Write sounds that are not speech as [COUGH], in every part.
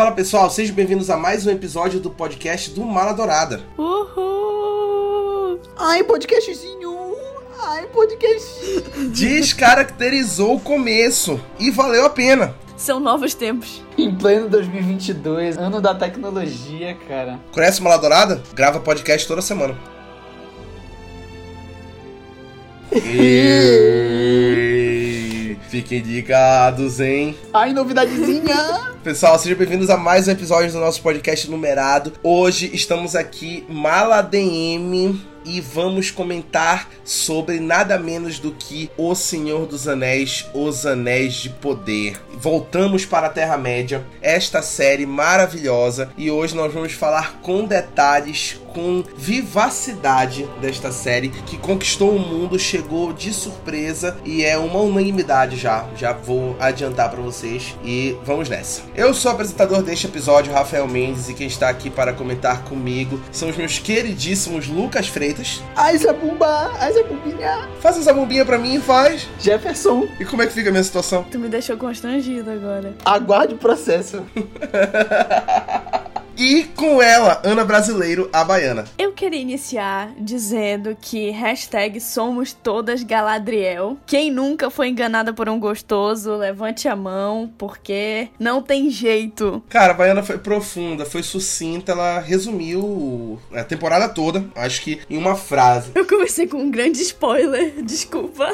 Fala pessoal, sejam bem-vindos a mais um episódio do podcast do Mala Dourada. Uhul! Ai, podcastzinho! Ai, podcast! Descaracterizou o começo e valeu a pena. São novos tempos. Em pleno 2022, ano da tecnologia, cara. Conhece o Mala Dourada? Grava podcast toda semana. [LAUGHS] E... Fiquem ligados, hein? Ai, novidadezinha! [LAUGHS] Pessoal, sejam bem-vindos a mais um episódio do nosso podcast numerado. Hoje estamos aqui, Mala DM, e vamos comentar sobre nada menos do que O Senhor dos Anéis, Os Anéis de Poder. Voltamos para a Terra-média, esta série maravilhosa, e hoje nós vamos falar com detalhes, com vivacidade desta série que conquistou o mundo, chegou de surpresa e é uma unanimidade já. Já vou adiantar para vocês e vamos nessa. Eu sou o apresentador deste episódio, Rafael Mendes, e quem está aqui para comentar comigo são os meus queridíssimos Lucas Freitas. Ai, Zabumba! Ai, Zabumbinha! Faz essa bombinha pra mim, faz. Jefferson, E como é que fica a minha situação? Tu me deixou constrangido agora. aguarde o processo. [LAUGHS] E com ela, Ana Brasileiro, a baiana. Eu queria iniciar dizendo que hashtag somos todas Galadriel. Quem nunca foi enganada por um gostoso, levante a mão, porque não tem jeito. Cara, a baiana foi profunda, foi sucinta, ela resumiu a temporada toda, acho que em uma frase. Eu comecei com um grande spoiler, [LAUGHS] desculpa.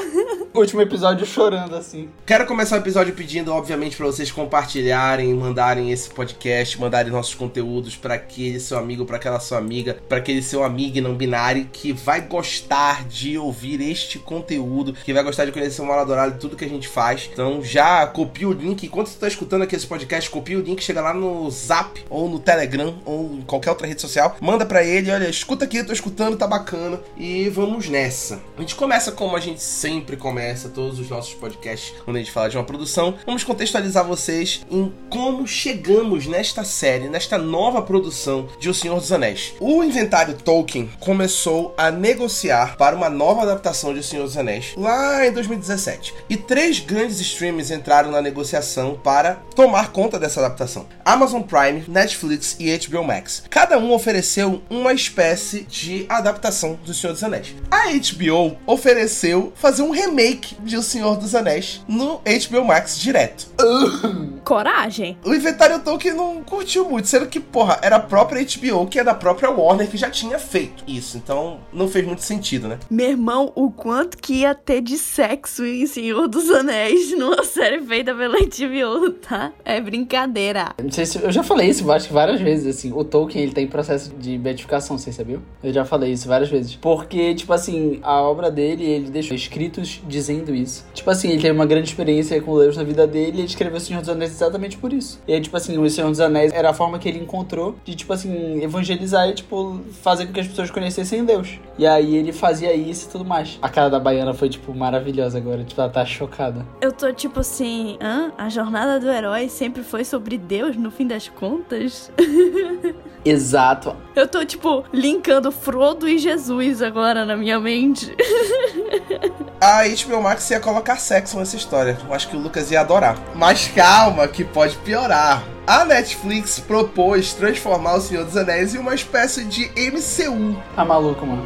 Último episódio chorando assim. Quero começar o episódio pedindo, obviamente, para vocês compartilharem, mandarem esse podcast, mandarem nossos conteúdos para aquele seu amigo, para aquela sua amiga, para aquele seu amigo não binário que vai gostar de ouvir este conteúdo, que vai gostar de conhecer o Mala Dourado e tudo que a gente faz. Então já copia o link, enquanto você tá escutando aqui esse podcast, copia o link, chega lá no Zap ou no Telegram ou em qualquer outra rede social, manda para ele, olha, escuta aqui, eu tô escutando, tá bacana e vamos nessa. A gente começa como a gente sempre começa todos os nossos podcasts quando a gente fala de uma produção. Vamos contextualizar vocês em como chegamos nesta série, nesta nova produção de O Senhor dos Anéis. O inventário Tolkien começou a negociar para uma nova adaptação de O Senhor dos Anéis lá em 2017. E três grandes streams entraram na negociação para tomar conta dessa adaptação: Amazon Prime, Netflix e HBO Max. Cada um ofereceu uma espécie de adaptação do Senhor dos Anéis. A HBO ofereceu fazer um remake de O Senhor dos Anéis no HBO Max direto. [LAUGHS] Coragem. O inventário Tolkien não curtiu muito, sendo que, porra, era a própria HBO, que é da própria Warner, que já tinha feito isso. Então, não fez muito sentido, né? Meu irmão, o quanto que ia ter de sexo em Senhor dos Anéis numa [LAUGHS] série feita pela HBO, tá? É brincadeira. Não sei se eu já falei isso, acho que várias vezes assim. O Tolkien, ele tem processo de beatificação, você sabia? Eu já falei isso várias vezes. Porque, tipo assim, a obra dele, ele deixou escritos dizendo isso. Tipo assim, ele teve uma grande experiência com Deus na vida dele e ele escreveu O Senhor dos Anéis exatamente por isso. E aí, tipo assim, O Senhor dos Anéis era a forma que ele encontrou de, tipo assim, evangelizar e, tipo, fazer com que as pessoas conhecessem Deus. E aí ele fazia isso e tudo mais. A cara da baiana foi, tipo, maravilhosa agora. Tipo, ela tá chocada. Eu tô tipo assim, hã? A jornada do herói sempre foi sobre Deus no fim das contas? [LAUGHS] Exato. Eu tô tipo linkando Frodo e Jesus agora na minha mente. A HBO Max ia colocar sexo nessa história. Eu acho que o Lucas ia adorar. Mas calma, que pode piorar. A Netflix propôs transformar O Senhor dos Anéis em uma espécie de MCU. Tá maluco, mano.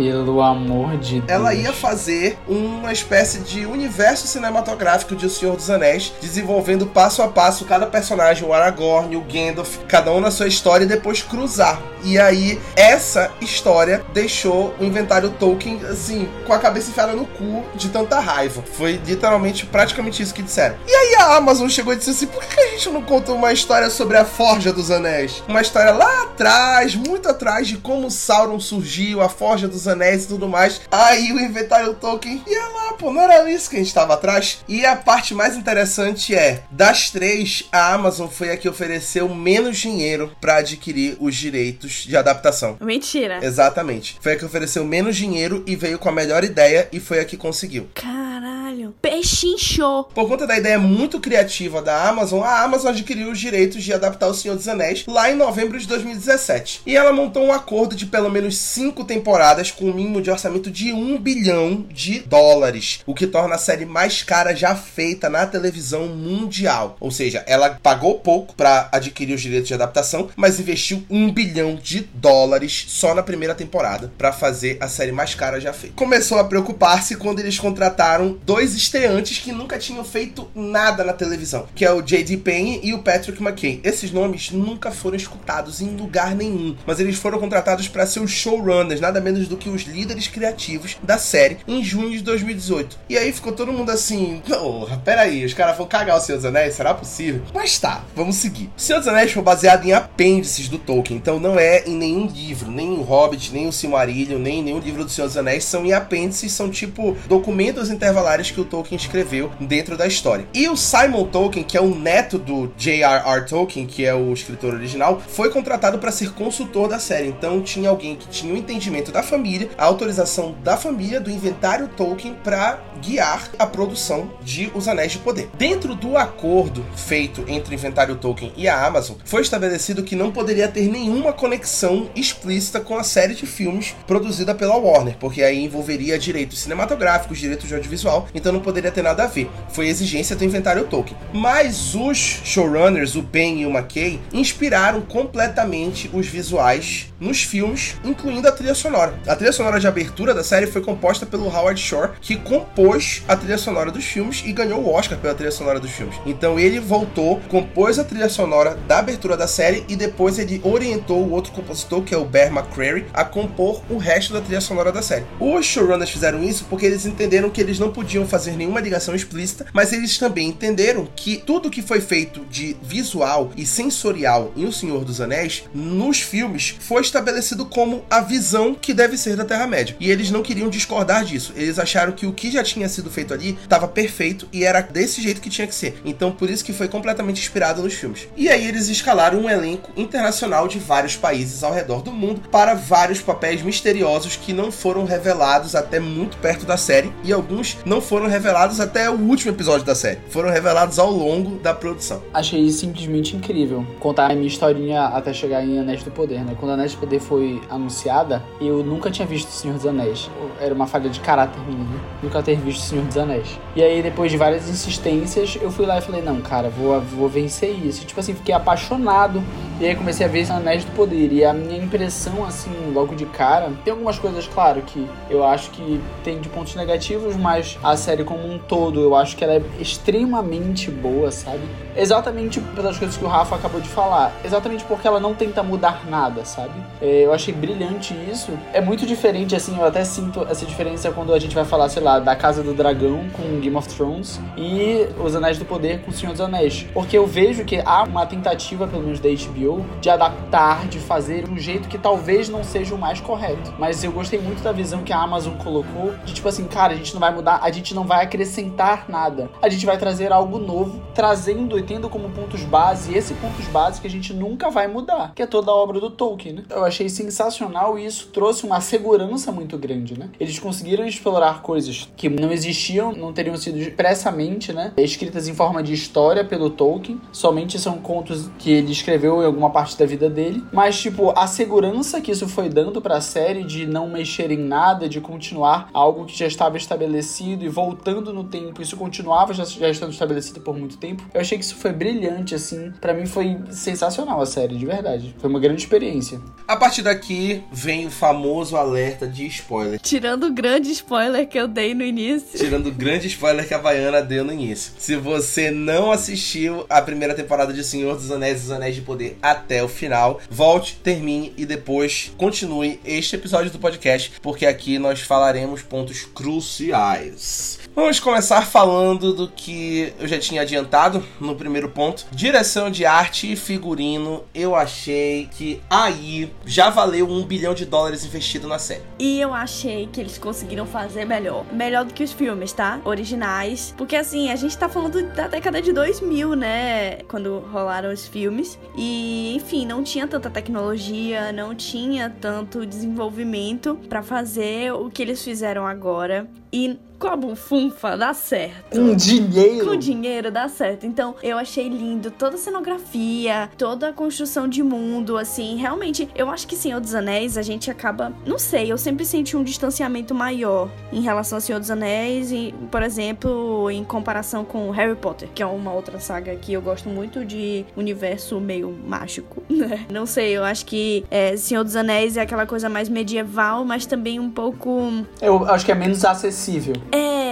Pelo amor de Deus. Ela ia fazer uma espécie de universo cinematográfico de O Senhor dos Anéis, desenvolvendo passo a passo cada personagem, o Aragorn, o Gandalf, cada um na sua história e depois cruzar. E aí, essa história deixou o inventário Tolkien, assim, com a cabeça enfiada no cu de tanta raiva. Foi literalmente, praticamente isso que disseram. E aí a Amazon chegou e disse assim, por que a gente não conta uma história sobre a Forja dos Anéis? Uma história lá atrás, muito atrás, de como Sauron surgiu, a Forja dos Anéis e tudo mais. Aí o inventário Tolkien ia lá, pô, não era isso que a gente tava atrás? E a parte mais interessante é, das três, a Amazon foi a que ofereceu menos dinheiro para adquirir os direitos de adaptação. Mentira. Exatamente. Foi a que ofereceu menos dinheiro e veio com a melhor ideia e foi a que conseguiu. Caralho. Caralho. Pechinchou. Por conta da ideia muito criativa da Amazon, a Amazon adquiriu os direitos de adaptar O Senhor dos Anéis lá em novembro de 2017. E ela montou um acordo de pelo menos cinco temporadas com um mínimo de orçamento de um bilhão de dólares, o que torna a série mais cara já feita na televisão mundial. Ou seja, ela pagou pouco para adquirir os direitos de adaptação, mas investiu um bilhão de dólares só na primeira temporada para fazer a série mais cara já feita. Começou a preocupar-se quando eles contrataram dois estreantes que nunca tinham feito nada na televisão, que é o J.D. Payne e o Patrick McKay. Esses nomes nunca foram escutados em lugar nenhum, mas eles foram contratados para ser os showrunners, nada menos do que os líderes criativos da série em junho de 2018. E aí ficou todo mundo assim, porra, peraí, os caras vão cagar o Senhor dos Anéis, será possível? Mas tá, vamos seguir. O Senhor dos Anéis foi baseado em apêndices do Tolkien, então não é em nenhum livro, nem o Hobbit, nem o Silmarillion, nem nenhum livro do Senhor dos Anéis, são em apêndices, são tipo documentos intervalares que o Tolkien escreveu dentro da história. E o Simon Tolkien, que é o neto do J.R.R. Tolkien, que é o escritor original, foi contratado para ser consultor da série. Então tinha alguém que tinha o entendimento da família, a autorização da família, do inventário Tolkien para guiar a produção de Os Anéis de Poder. Dentro do acordo feito entre o inventário Tolkien e a Amazon, foi estabelecido que não poderia ter nenhuma conexão explícita com a série de filmes produzida pela Warner, porque aí envolveria direitos cinematográficos, direitos de audiovisual, então não poderia ter nada a ver. Foi exigência do inventário Tolkien. Mas os showrunners, o Ben e o McKay, inspiraram completamente os visuais nos filmes, incluindo a trilha sonora. A trilha sonora de abertura da série foi composta pelo Howard Shore, que compôs a trilha sonora dos filmes e ganhou o Oscar pela trilha sonora dos filmes. Então ele voltou, compôs a trilha sonora da abertura da série e depois ele orientou o outro compositor, que é o Bear McCreary, a compor o resto da trilha sonora da série. Os showrunners fizeram isso porque eles entenderam que eles não podiam fazer nenhuma ligação explícita, mas eles também entenderam que tudo que foi feito de visual e sensorial em O Senhor dos Anéis, nos filmes, foi estabelecido como a visão que deve ser da Terra-média. E eles não queriam discordar disso. Eles acharam que o que já tinha sido feito ali estava perfeito e era desse jeito que tinha que ser. Então, por isso que foi completamente inspirado nos filmes. E aí eles escalaram um elenco internacional de vários países ao redor do mundo para vários papéis misteriosos que não foram revelados até muito perto da série e alguns não foram revelados até o último episódio da série. Foram revelados ao longo da produção. Achei simplesmente incrível contar a minha historinha até chegar em Anéis do Poder, né? Quando Anéis do Poder foi anunciada, eu nunca tinha visto O Senhor dos Anéis. Era uma falha de caráter minha, né? Nunca ter visto O Senhor dos Anéis. E aí, depois de várias insistências, eu fui lá e falei, não, cara, vou, vou vencer isso. Tipo assim, fiquei apaixonado. E aí comecei a ver Anéis do Poder. E a minha impressão, assim, logo de cara, tem algumas coisas, claro, que eu acho que tem de pontos negativos, mas a série como um todo, eu acho que ela é extremamente boa, sabe? Exatamente pelas coisas que o Rafa acabou de falar. Exatamente porque ela não tenta mudar nada, sabe? É, eu achei brilhante isso. É muito diferente, assim, eu até sinto essa diferença quando a gente vai falar, sei lá, da Casa do Dragão com Game of Thrones e Os Anéis do Poder com O Senhor dos Anéis. Porque eu vejo que há uma tentativa, pelo menos da HBO, de adaptar, de fazer um jeito que talvez não seja o mais correto. Mas eu gostei muito da visão que a Amazon colocou de tipo assim, cara, a gente não vai mudar, a gente não vai acrescentar nada. A gente vai trazer algo novo, trazendo e tendo como pontos base esse pontos base que a gente nunca vai mudar, que é toda a obra do Tolkien, né? Eu achei sensacional e isso trouxe uma segurança muito grande, né? Eles conseguiram explorar coisas que não existiam, não teriam sido expressamente, né, escritas em forma de história pelo Tolkien, somente são contos que ele escreveu em alguma parte da vida dele, mas tipo, a segurança que isso foi dando para a série de não mexer em nada, de continuar algo que já estava estabelecido e voltando no tempo, isso continuava já, já estando estabelecido por muito tempo. Eu achei que isso foi brilhante, assim. para mim foi sensacional a série, de verdade. Foi uma grande experiência. A partir daqui vem o famoso alerta de spoiler. Tirando o grande spoiler que eu dei no início. Tirando o grande spoiler que a Baiana deu no início. Se você não assistiu a primeira temporada de Senhor dos Anéis e dos Anéis de Poder até o final, volte, termine e depois continue este episódio do podcast, porque aqui nós falaremos pontos cruciais. Vamos começar falando do que eu já tinha adiantado no primeiro ponto. Direção de arte e figurino, eu achei que aí já valeu um bilhão de dólares investido na série. E eu achei que eles conseguiram fazer melhor. Melhor do que os filmes, tá? Originais. Porque assim, a gente tá falando da década de 2000, né? Quando rolaram os filmes. E, enfim, não tinha tanta tecnologia, não tinha tanto desenvolvimento para fazer o que eles fizeram agora. E com a bufunfa dá certo. Com dinheiro. Com dinheiro dá certo. Então, eu achei lindo toda a cenografia, toda a construção de mundo, assim, realmente, eu acho que Senhor dos Anéis a gente acaba, não sei, eu sempre senti um distanciamento maior em relação a Senhor dos Anéis e, por exemplo, em comparação com Harry Potter, que é uma outra saga que eu gosto muito de universo meio mágico, [LAUGHS] né? Não sei, eu acho que é, Senhor dos Anéis é aquela coisa mais medieval, mas também um pouco. Eu acho que é menos acessível.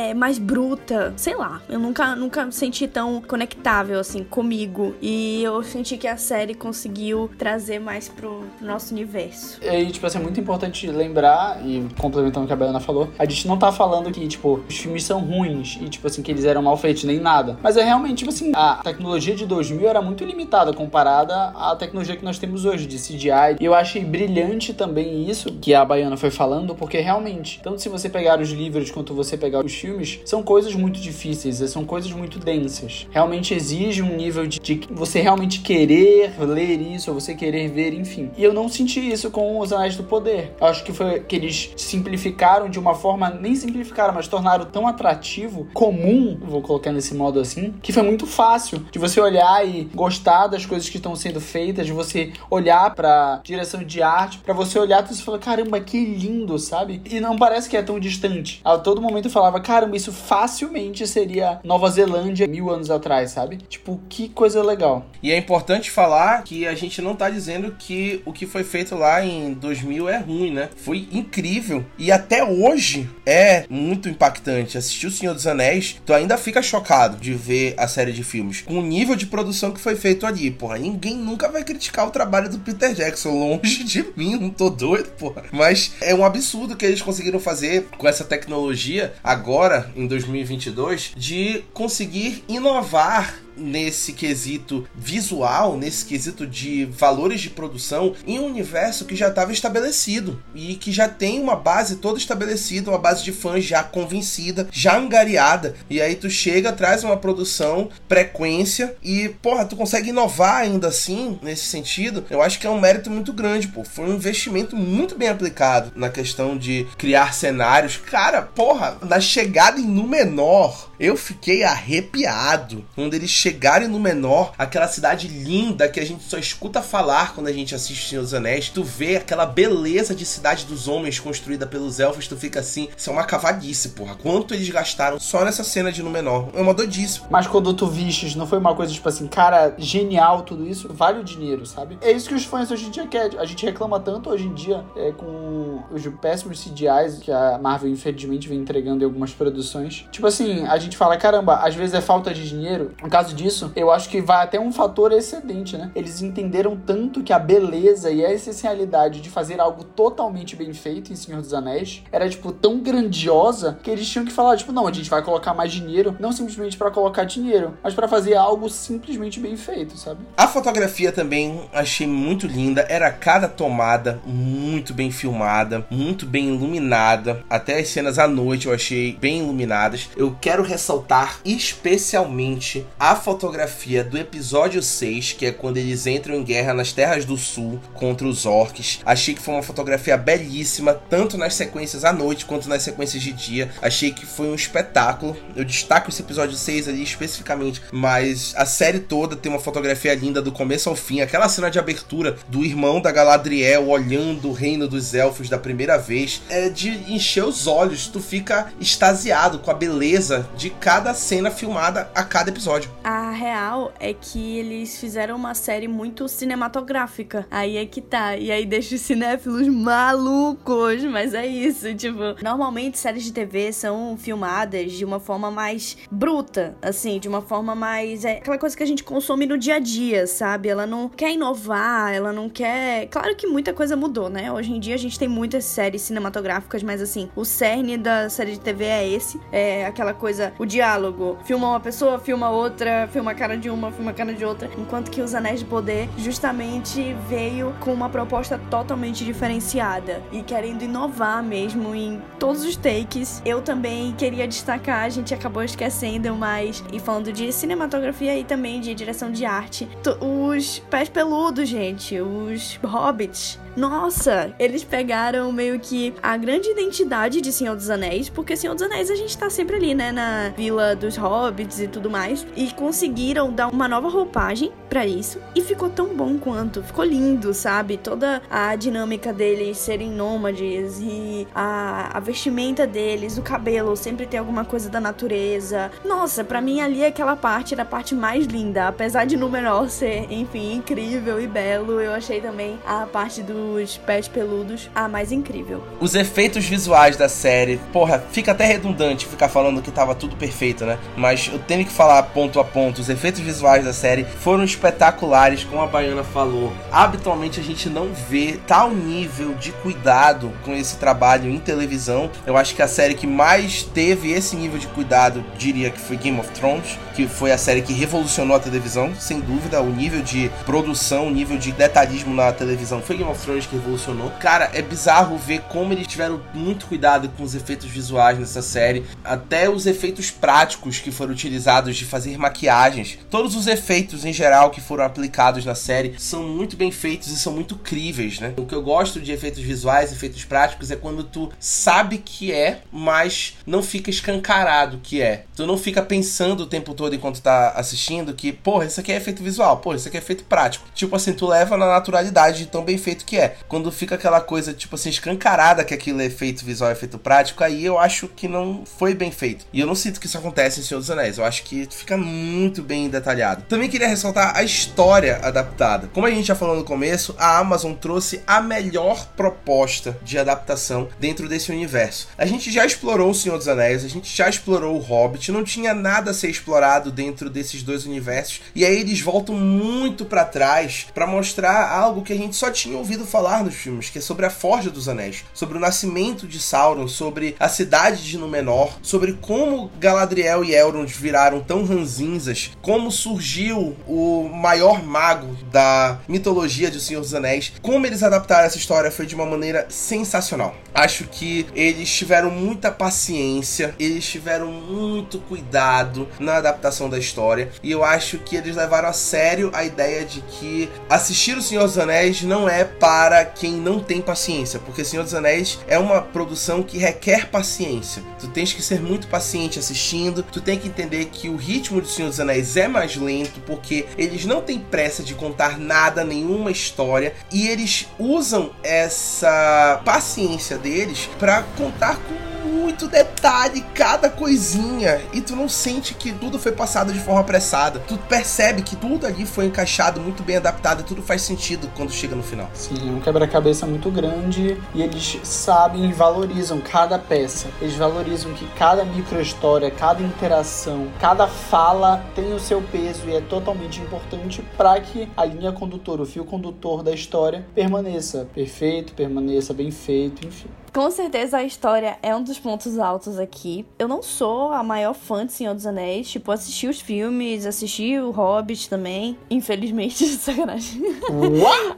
É, mais bruta. Sei lá. Eu nunca, nunca senti tão conectável assim comigo. E eu senti que a série conseguiu trazer mais pro nosso universo. E aí, tipo assim, é muito importante lembrar, e complementando o que a Baiana falou, a gente não tá falando que, tipo, os filmes são ruins e, tipo assim, que eles eram mal feitos, nem nada. Mas é realmente, tipo assim, a tecnologia de 2000 era muito limitada comparada à tecnologia que nós temos hoje, de CGI. E eu achei brilhante também isso que a Baiana foi falando, porque realmente, tanto se você pegar os livros quanto você pegar os filmes, são coisas muito difíceis, são coisas muito densas. Realmente exige um nível de, de você realmente querer ler isso, ou você querer ver, enfim. E eu não senti isso com os Anéis do Poder. Eu acho que foi que eles simplificaram de uma forma, nem simplificaram, mas tornaram tão atrativo, comum, vou colocar nesse modo assim, que foi muito fácil de você olhar e gostar das coisas que estão sendo feitas, de você olhar pra direção de arte, para você olhar e você falar, caramba, que lindo, sabe? E não parece que é tão distante. A todo momento eu falava, caramba, isso facilmente seria Nova Zelândia mil anos atrás, sabe? Tipo, que coisa legal. E é importante falar que a gente não tá dizendo que o que foi feito lá em 2000 é ruim, né? Foi incrível. E até hoje é muito impactante. Assistir O Senhor dos Anéis, tu ainda fica chocado de ver a série de filmes. Com o nível de produção que foi feito ali, porra. Ninguém nunca vai criticar o trabalho do Peter Jackson. Longe de mim, não tô doido, porra. Mas é um absurdo que eles conseguiram fazer com essa tecnologia agora, em 2022, de conseguir inovar nesse quesito visual, nesse quesito de valores de produção, em um universo que já estava estabelecido e que já tem uma base toda estabelecida, uma base de fãs já convencida, já angariada. E aí tu chega, traz uma produção, frequência e, porra, tu consegue inovar ainda assim nesse sentido. Eu acho que é um mérito muito grande, pô. Foi um investimento muito bem aplicado na questão de criar cenários. Cara, porra, na chegada em Númenor, eu fiquei arrepiado quando eles chegarem no menor, aquela cidade linda que a gente só escuta falar quando a gente assiste Senhor dos Anéis, tu vê aquela beleza de cidade dos homens construída pelos elfos, tu fica assim, isso é uma cavadice, porra. Quanto eles gastaram só nessa cena de Númenor? É uma doidice. Mas quando tu vistes, não foi uma coisa tipo assim, cara, genial tudo isso, vale o dinheiro, sabe? É isso que os fãs hoje em dia querem. A gente reclama tanto hoje em dia é, com os péssimos CGIs que a Marvel infelizmente vem entregando em algumas produções. Tipo assim, a gente fala, caramba, às vezes é falta de dinheiro. No caso disso, eu acho que vai até um fator excedente, né? Eles entenderam tanto que a beleza e a essencialidade de fazer algo totalmente bem feito em Senhor dos Anéis era, tipo, tão grandiosa que eles tinham que falar, tipo, não, a gente vai colocar mais dinheiro, não simplesmente para colocar dinheiro, mas para fazer algo simplesmente bem feito, sabe? A fotografia também achei muito linda, era cada tomada muito bem filmada, muito bem iluminada, até as cenas à noite eu achei bem iluminadas. Eu quero ressaltar especialmente a fotografia do episódio 6, que é quando eles entram em guerra nas Terras do Sul contra os orcs. Achei que foi uma fotografia belíssima, tanto nas sequências à noite quanto nas sequências de dia. Achei que foi um espetáculo. Eu destaco esse episódio 6 ali especificamente, mas a série toda tem uma fotografia linda do começo ao fim. Aquela cena de abertura do irmão da Galadriel olhando o reino dos elfos da primeira vez é de encher os olhos. Tu fica extasiado com a beleza de cada cena filmada a cada episódio. A real é que eles fizeram uma série muito cinematográfica. Aí é que tá. E aí deixa os cinéfilos malucos. Mas é isso. Tipo, normalmente séries de TV são filmadas de uma forma mais bruta. Assim, de uma forma mais. É aquela coisa que a gente consome no dia a dia, sabe? Ela não quer inovar, ela não quer. Claro que muita coisa mudou, né? Hoje em dia a gente tem muitas séries cinematográficas, mas assim, o cerne da série de TV é esse. É aquela coisa, o diálogo. Filma uma pessoa, filma outra, dia filma a cara de uma, filma a cara de outra, enquanto que os Anéis de Poder justamente veio com uma proposta totalmente diferenciada e querendo inovar mesmo em todos os takes. Eu também queria destacar, a gente acabou esquecendo, mas e falando de cinematografia e também de direção de arte, os pés peludos, gente, os hobbits nossa, eles pegaram meio que a grande identidade de Senhor dos Anéis, porque Senhor dos Anéis a gente tá sempre ali, né, na Vila dos Hobbits e tudo mais, e conseguiram dar uma nova roupagem para isso e ficou tão bom quanto, ficou lindo, sabe? Toda a dinâmica deles serem nômades e a, a vestimenta deles, o cabelo sempre tem alguma coisa da natureza. Nossa, para mim ali aquela parte era a parte mais linda, apesar de Númenor ser, enfim, incrível e belo, eu achei também a parte do dos pés peludos a mais incrível. Os efeitos visuais da série, porra, fica até redundante ficar falando que tava tudo perfeito, né? Mas eu tenho que falar ponto a ponto. Os efeitos visuais da série foram espetaculares, como a Baiana falou. Habitualmente a gente não vê tal nível de cuidado com esse trabalho em televisão. Eu acho que a série que mais teve esse nível de cuidado, diria que foi Game of Thrones, que foi a série que revolucionou a televisão, sem dúvida. O nível de produção, o nível de detalhismo na televisão foi Game of Thrones que revolucionou. Cara, é bizarro ver como eles tiveram muito cuidado com os efeitos visuais nessa série, até os efeitos práticos que foram utilizados de fazer maquiagens. Todos os efeitos em geral que foram aplicados na série são muito bem feitos e são muito críveis, né? O que eu gosto de efeitos visuais, efeitos práticos é quando tu sabe que é, mas não fica escancarado que é. Tu não fica pensando o tempo todo enquanto tá assistindo que, porra, isso aqui é efeito visual, porra, isso aqui é efeito prático. Tipo assim, tu leva na naturalidade de tão bem feito que é. Quando fica aquela coisa, tipo assim, escancarada que aquilo é efeito visual, efeito prático, aí eu acho que não foi bem feito. E eu não sinto que isso acontece em Senhor dos Anéis. Eu acho que fica muito bem detalhado. Também queria ressaltar a história adaptada. Como a gente já falou no começo, a Amazon trouxe a melhor proposta de adaptação dentro desse universo. A gente já explorou o Senhor dos Anéis, a gente já explorou o Hobbit, não tinha nada a ser explorado dentro desses dois universos. E aí eles voltam muito para trás para mostrar algo que a gente só tinha ouvido falar nos filmes, que é sobre a Forja dos Anéis, sobre o nascimento de Sauron, sobre a cidade de Númenor, sobre como Galadriel e Elrond viraram tão ranzinzas, como surgiu o maior mago da mitologia de O Senhor dos Anéis, como eles adaptaram essa história foi de uma maneira sensacional. Acho que eles tiveram muita paciência, eles tiveram muito cuidado na adaptação da história, e eu acho que eles levaram a sério a ideia de que assistir O Senhor dos Anéis não é para para quem não tem paciência, porque Senhor dos Anéis é uma produção que requer paciência. Tu tens que ser muito paciente assistindo, tu tem que entender que o ritmo do Senhor dos Anéis é mais lento, porque eles não têm pressa de contar nada, nenhuma história, e eles usam essa paciência deles para contar com muito detalhe, cada coisinha, e tu não sente que tudo foi passado de forma apressada. Tu percebe que tudo ali foi encaixado, muito bem adaptado, e tudo faz sentido quando chega no final. Sim, é um quebra-cabeça muito grande e eles sabem e valorizam cada peça. Eles valorizam que cada micro-história, cada interação, cada fala tem o seu peso e é totalmente importante para que a linha condutora, o fio condutor da história permaneça perfeito, permaneça bem feito, enfim. Com certeza a história é um dos pontos altos aqui. Eu não sou a maior fã de Senhor dos Anéis. Tipo, assisti os filmes, assisti o Hobbit também. Infelizmente, [LAUGHS] sacanagem.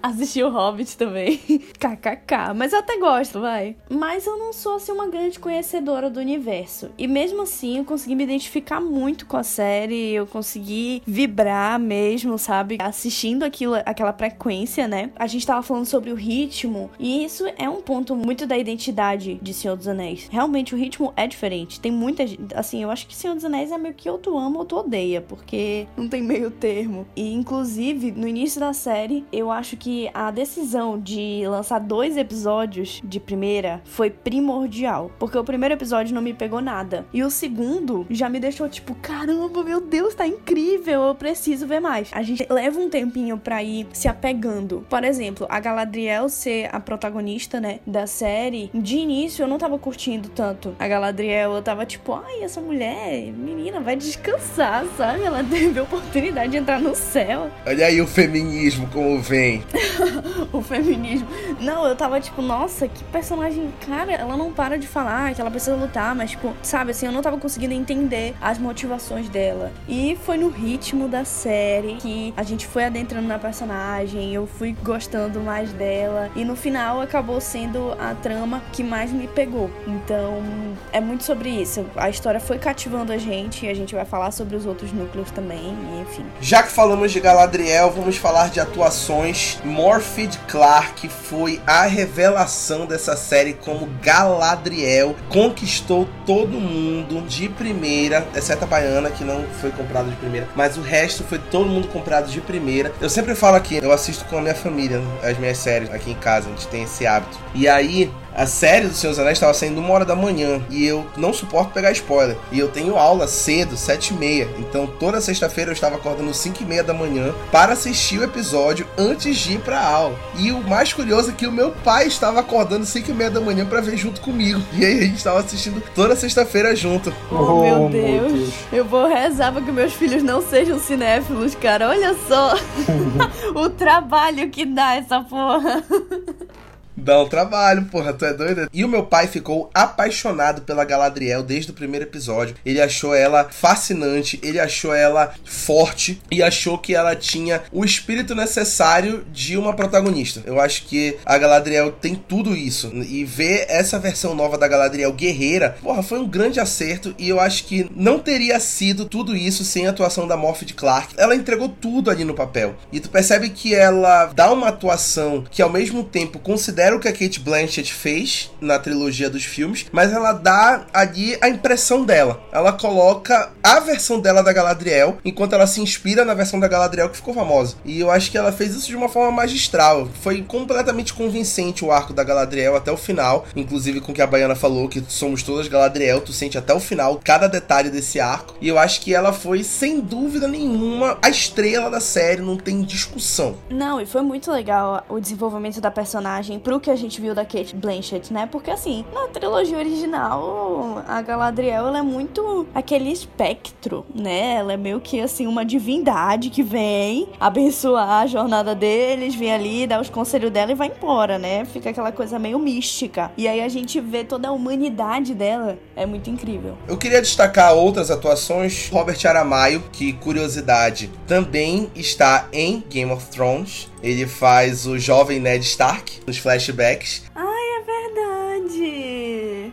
assisti o Hobbit também. [LAUGHS] KKK. Mas eu até gosto, vai. Mas eu não sou, assim, uma grande conhecedora do universo. E mesmo assim, eu consegui me identificar muito com a série. Eu consegui vibrar mesmo, sabe? Assistindo aquilo, aquela frequência, né? A gente tava falando sobre o ritmo. E isso é um ponto muito da identidade identidade de Senhor dos Anéis. Realmente o ritmo é diferente. Tem muita. Assim, eu acho que Senhor dos Anéis é meio que ou tu ama ou tu odeia, porque não tem meio termo. E inclusive, no início da série, eu acho que a decisão de lançar dois episódios de primeira foi primordial. Porque o primeiro episódio não me pegou nada. E o segundo já me deixou tipo, caramba, meu Deus, tá incrível, eu preciso ver mais. A gente leva um tempinho pra ir se apegando. Por exemplo, a Galadriel ser a protagonista, né, da série, de início eu não tava curtindo tanto. A Galadriel, eu tava tipo, ai, essa mulher, menina, vai descansar, sabe? Ela [LAUGHS] teve a oportunidade de entrar no céu. Olha aí o feminismo como vem. [LAUGHS] o feminismo. Não, eu tava tipo, nossa, que personagem. Cara, ela não para de falar que ela precisa lutar, mas, tipo, sabe assim, eu não tava conseguindo entender as motivações dela. E foi no ritmo da série que a gente foi adentrando na personagem, eu fui gostando mais dela. E no final acabou sendo a trama que mais me pegou. Então, é muito sobre isso. A história foi cativando a gente e a gente vai falar sobre os outros núcleos também, enfim. Já que falamos de Galadriel, vamos falar de atuações. Morphed Clark foi a revelação dessa série como Galadriel. Conquistou todo mundo de primeira, exceto a Baiana, que não foi comprada de primeira. Mas o resto foi todo mundo comprado de primeira. Eu sempre falo aqui, eu assisto com a minha família as minhas séries aqui em casa, a gente tem esse hábito. E aí, a série do Senhor dos Anéis estava saindo uma hora da manhã e eu não suporto pegar spoiler. E eu tenho aula cedo, sete e meia. Então toda sexta-feira eu estava acordando cinco e meia da manhã para assistir o episódio antes de ir pra aula. E o mais curioso é que o meu pai estava acordando cinco e meia da manhã para ver junto comigo. E aí a gente estava assistindo toda sexta-feira junto. Oh, oh meu, Deus. Deus. Eu vou rezar para que meus filhos não sejam cinéfilos, cara. Olha só [LAUGHS] [LAUGHS] o trabalho que dá essa porra. Dá um trabalho, porra, tu é doida? E o meu pai ficou apaixonado pela Galadriel desde o primeiro episódio. Ele achou ela fascinante, ele achou ela forte e achou que ela tinha o espírito necessário de uma protagonista. Eu acho que a Galadriel tem tudo isso. E ver essa versão nova da Galadriel guerreira, porra, foi um grande acerto e eu acho que não teria sido tudo isso sem a atuação da Morphe Clark. Ela entregou tudo ali no papel. E tu percebe que ela dá uma atuação que ao mesmo tempo considera era o que a Kate Blanchett fez na trilogia dos filmes, mas ela dá ali a impressão dela. Ela coloca a versão dela da Galadriel, enquanto ela se inspira na versão da Galadriel que ficou famosa. E eu acho que ela fez isso de uma forma magistral. Foi completamente convincente o arco da Galadriel até o final, inclusive com o que a Baiana falou, que somos todas Galadriel, tu sente até o final cada detalhe desse arco. E eu acho que ela foi, sem dúvida nenhuma, a estrela da série, não tem discussão. Não, e foi muito legal o desenvolvimento da personagem pro que a gente viu da Kate Blanchett, né? Porque assim, na trilogia original, a Galadriel ela é muito aquele espectro, né? Ela é meio que assim uma divindade que vem abençoar a jornada deles, vem ali, dá os conselhos dela e vai embora, né? Fica aquela coisa meio mística. E aí a gente vê toda a humanidade dela, é muito incrível. Eu queria destacar outras atuações. Robert Aramayo, que curiosidade, também está em Game of Thrones. Ele faz o jovem Ned Stark nos flashbacks. Verdade!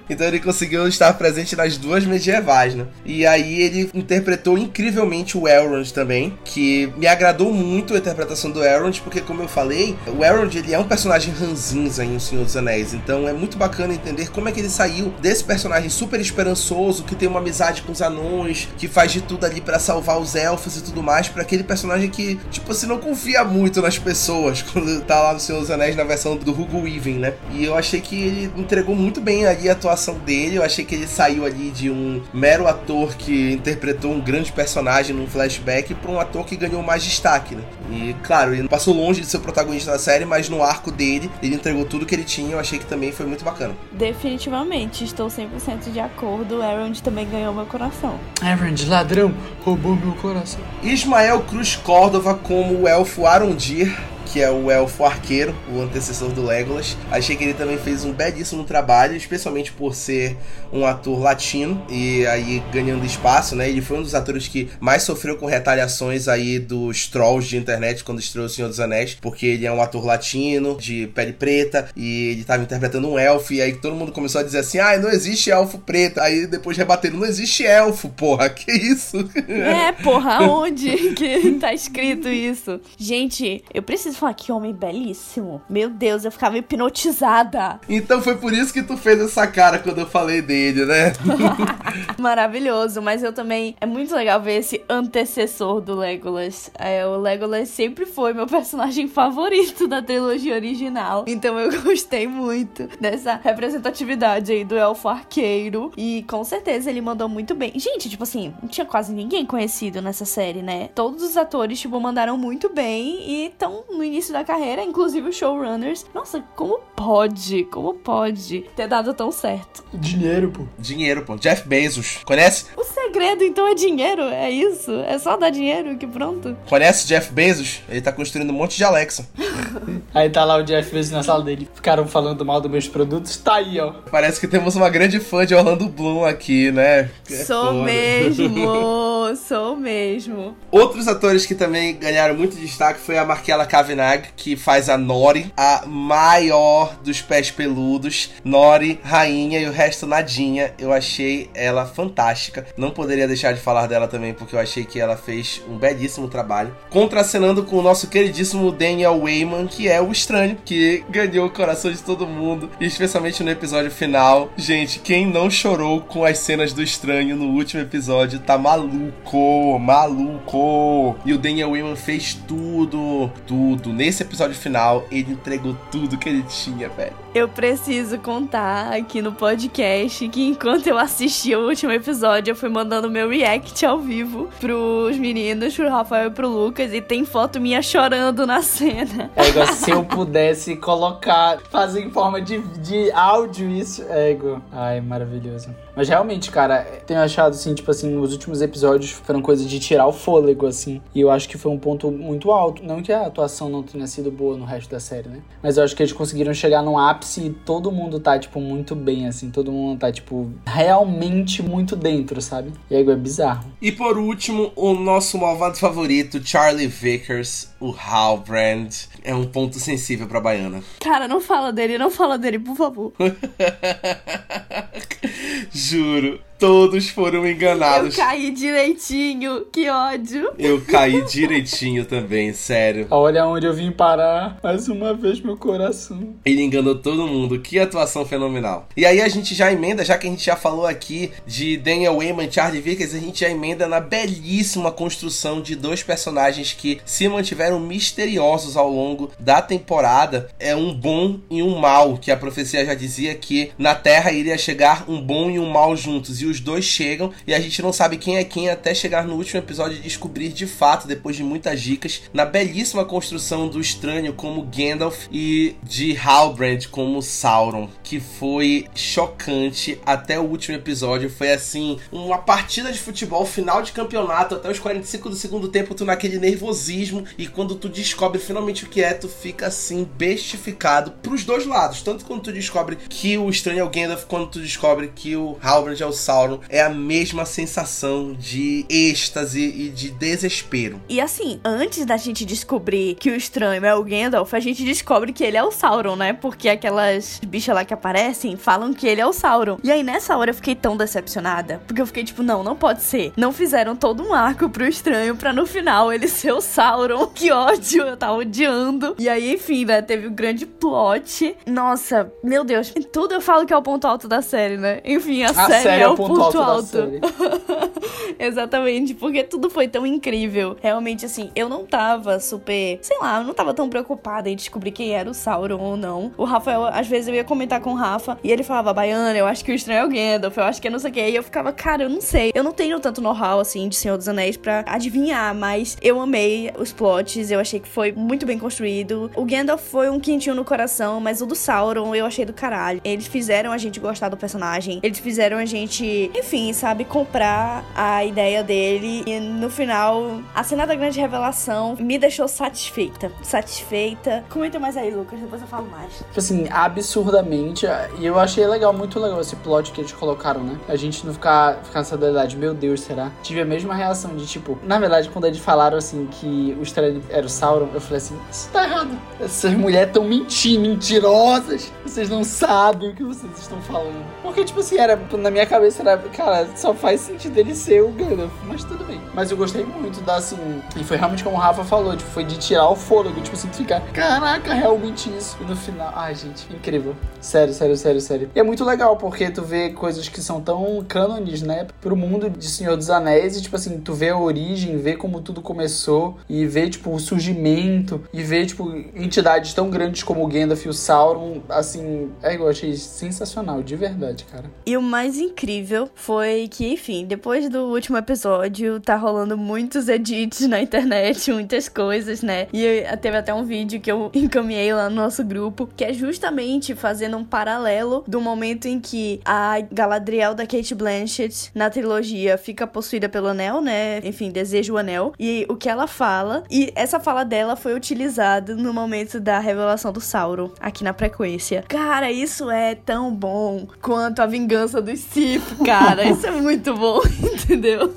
Então ele conseguiu estar presente nas duas medievais, né? E aí ele interpretou incrivelmente o Elrond também, que me agradou muito a interpretação do Elrond, porque como eu falei, o Elrond ele é um personagem ranzinza em O Senhor dos Anéis, então é muito bacana entender como é que ele saiu desse personagem super esperançoso, que tem uma amizade com os anões, que faz de tudo ali para salvar os elfos e tudo mais, para aquele personagem que, tipo, você não confia muito nas pessoas [LAUGHS] quando tá lá no Senhor dos Anéis na versão do Hugo Weaving, né? E eu achei que ele entregou muito bem ali a atuação atuação dele. Eu achei que ele saiu ali de um mero ator que interpretou um grande personagem num flashback para um ator que ganhou mais destaque, né? E claro, ele passou longe de ser o protagonista da série, mas no arco dele, ele entregou tudo que ele tinha. Eu achei que também foi muito bacana. Definitivamente, estou 100% de acordo. Elrond também ganhou meu coração. Elrond, ladrão, roubou meu coração. Ismael Cruz Córdova como o elfo Arondir que é o elfo arqueiro, o antecessor do Legolas. Achei que ele também fez um belíssimo trabalho, especialmente por ser um ator latino e aí ganhando espaço, né? Ele foi um dos atores que mais sofreu com retaliações aí dos trolls de internet quando estreou O Senhor dos Anéis, porque ele é um ator latino, de pele preta, e ele estava interpretando um elfo, e aí todo mundo começou a dizer assim: ah, não existe elfo preto. Aí depois rebateram: não existe elfo, porra, [LAUGHS] que isso? É, porra, onde [LAUGHS] que tá escrito isso? Gente, eu preciso falar que homem belíssimo. Meu Deus, eu ficava hipnotizada. Então foi por isso que tu fez essa cara quando eu falei dele, né? [LAUGHS] Maravilhoso, mas eu também. É muito legal ver esse antecessor do Legolas. É, o Legolas sempre foi meu personagem favorito da trilogia original. Então eu [LAUGHS] gostei muito dessa representatividade aí do elfo arqueiro. E com certeza ele mandou muito bem. Gente, tipo assim, não tinha quase ninguém conhecido nessa série, né? Todos os atores, tipo, mandaram muito bem e estão no início da carreira, inclusive os showrunners. Nossa, como pode? Como pode ter dado tão certo? Dinheiro, pô. Dinheiro, pô. Jeff Bezos. Conhece? O segredo, então, é dinheiro? É isso? É só dar dinheiro que pronto? Conhece Jeff Bezos? Ele tá construindo um monte de Alexa. [LAUGHS] Aí tá lá o Jeff Bezos na sala dele. Ficaram falando mal dos meus produtos. Tá aí, ó. Parece que temos uma grande fã de Orlando Bloom aqui, né? É sou foda. mesmo, [LAUGHS] sou mesmo. Outros atores que também ganharam muito destaque foi a Markela Que faz a Nori, a maior dos pés peludos. Nori, rainha e o resto nadinha. Eu achei ela fantástica. Não poderia deixar de falar dela também, porque eu achei que ela fez um belíssimo trabalho. Contracenando com o nosso queridíssimo Daniel Wayman, que é o estranho, que ganhou o coração de todo mundo, especialmente no episódio final. Gente, quem não chorou com as cenas do estranho no último episódio tá maluco, maluco. E o Daniel Wayman fez tudo, tudo. Nesse episódio final, ele entregou tudo que ele tinha, velho. Eu preciso contar aqui no podcast que enquanto eu assisti o último episódio, eu fui mandando meu react ao vivo pros meninos, pro Rafael e pro Lucas, e tem foto minha chorando na cena. É igual se eu pudesse colocar, fazer em forma de, de áudio isso. É igual. Ai, maravilhoso. Mas realmente, cara, tenho achado assim, tipo assim, os últimos episódios foram coisas de tirar o fôlego, assim. E eu acho que foi um ponto muito alto. Não que a atuação não tenha sido boa no resto da série, né? Mas eu acho que eles conseguiram chegar num ápice e todo mundo tá, tipo, muito bem, assim. Todo mundo tá, tipo, realmente muito dentro, sabe? E aí é bizarro. E por último, o nosso malvado favorito, Charlie Vickers, o Halbrand. É um ponto sensível pra Baiana. [LAUGHS] Cara, não fala dele, não fala dele, por favor. Juro, todos foram Eu enganados. caí direitinho, que ódio. Eu caí direitinho também, sério. Olha onde eu vim parar. Mais uma vez, meu coração. Ele enganou todo mundo. Que atuação fenomenal. E aí a gente já emenda, já que a gente já falou aqui de Daniel Wayman e Charlie Vickers, a gente já emenda na belíssima construção de dois personagens que se mantiveram misteriosos ao longo da temporada. É um bom e um mal, que a profecia já dizia que na Terra iria chegar um bom e um mal juntos. E os dois chegam e a gente não sabe quem é quem até chegar no último episódio e descobrir de fato, depois de muitas dicas, na belíssima construção do estranho como Gandalf e de Halbrand como Sauron, que foi chocante até o último episódio. Foi assim, uma partida de futebol, final de campeonato, até os 45 do segundo tempo, tu naquele nervosismo, e quando tu descobre finalmente o que é, tu fica assim, bestificado pros dois lados. Tanto quando tu descobre que o estranho é o Gandalf, quando tu descobre que o Halbrand é o Sauron, é a mesma sensação de êxtase e de desespero. E assim, antes da gente descobrir que o estranho é o Gandalf, a gente descobre que ele é o Sauron, né? Porque aquelas bichas lá que aparecem falam que ele é o Sauron. E aí nessa hora eu fiquei tão decepcionada. Porque eu fiquei tipo, não, não pode ser. Não fizeram todo um arco pro estranho pra no final ele ser o Sauron. [LAUGHS] Que ódio, eu tava odiando. E aí, enfim, né? Teve o grande plot. Nossa, meu Deus. Em tudo eu falo que é o ponto alto da série, né? Enfim, a, série, é, o ponto, alto. da série. [LAUGHS] Exatamente, porque tudo foi tão incrível. Realmente, assim, eu não tava super. Sei lá, eu não tava tão preocupada em descobrir quem era o Sauron ou não. O Rafael, às vezes eu ia comentar com o Rafa e ele falava, Baiana, eu acho que o estranho é o Gandalf, eu acho que é não sei o que. E eu ficava, cara, eu não sei. Eu não tenho tanto know-how, assim, de Senhor dos Anéis pra adivinhar, mas eu amei os plots, eu achei que foi muito bem construído. O Gandalf foi um quentinho no coração, mas o do Sauron eu achei do caralho. Eles fizeram a gente gostar do personagem, eles fizeram a gente, enfim, sabe, comprar a ideia dele. E no final, a cena da grande revelação me deixou satisfeita. Satisfeita. Comenta mais aí, Lucas, depois eu falo mais. Tipo assim, absurdamente. E eu achei legal, muito legal esse plot que eles colocaram, né? A gente não ficar, ficar nessa dualidade, meu Deus, será? Tive a mesma reação de tipo, na verdade, quando eles falaram assim que o estranho era o Sauron, eu falei assim, isso tá errado. Essas mulheres tão mentindo, mentirosas. Vocês não sabem o que vocês estão falando. Porque, tipo assim, era, na minha cabeça era, cara, só faz sentido ele ser o Gandalf, mas tudo bem. Mas eu gostei muito da, assim, e foi realmente como o Rafa falou, tipo, foi de tirar o fôlego, tipo assim, de ficar, caraca, realmente isso. E no final, ai, gente, incrível. Sério, sério, sério, sério. E é muito legal, porque tu vê coisas que são tão cânones, né, pro mundo de Senhor dos Anéis, e, tipo assim, tu vê a origem, vê como tudo começou, e vê, tipo, o surgimento, e vê, tipo, entidades tão grandes como o Gandalf e o Sauron, assim, é igual, eu achei sensacional, de verdade, cara. E o mais incrível incrível foi que, enfim, depois do último episódio, tá rolando muitos edits na internet, [LAUGHS] muitas coisas, né? E teve até um vídeo que eu [LAUGHS] encaminhei lá no nosso grupo, que é justamente fazendo um paralelo do momento em que a Galadriel da Kate Blanchett na trilogia fica possuída pelo anel, né? Enfim, deseja o anel. E o que ela fala. E essa fala dela foi utilizada no momento da revelação do Sauron, aqui na frequência. Cara, isso é tão bom quanto a vingança do Sith, cara. Isso é muito bom, [LAUGHS] entendeu?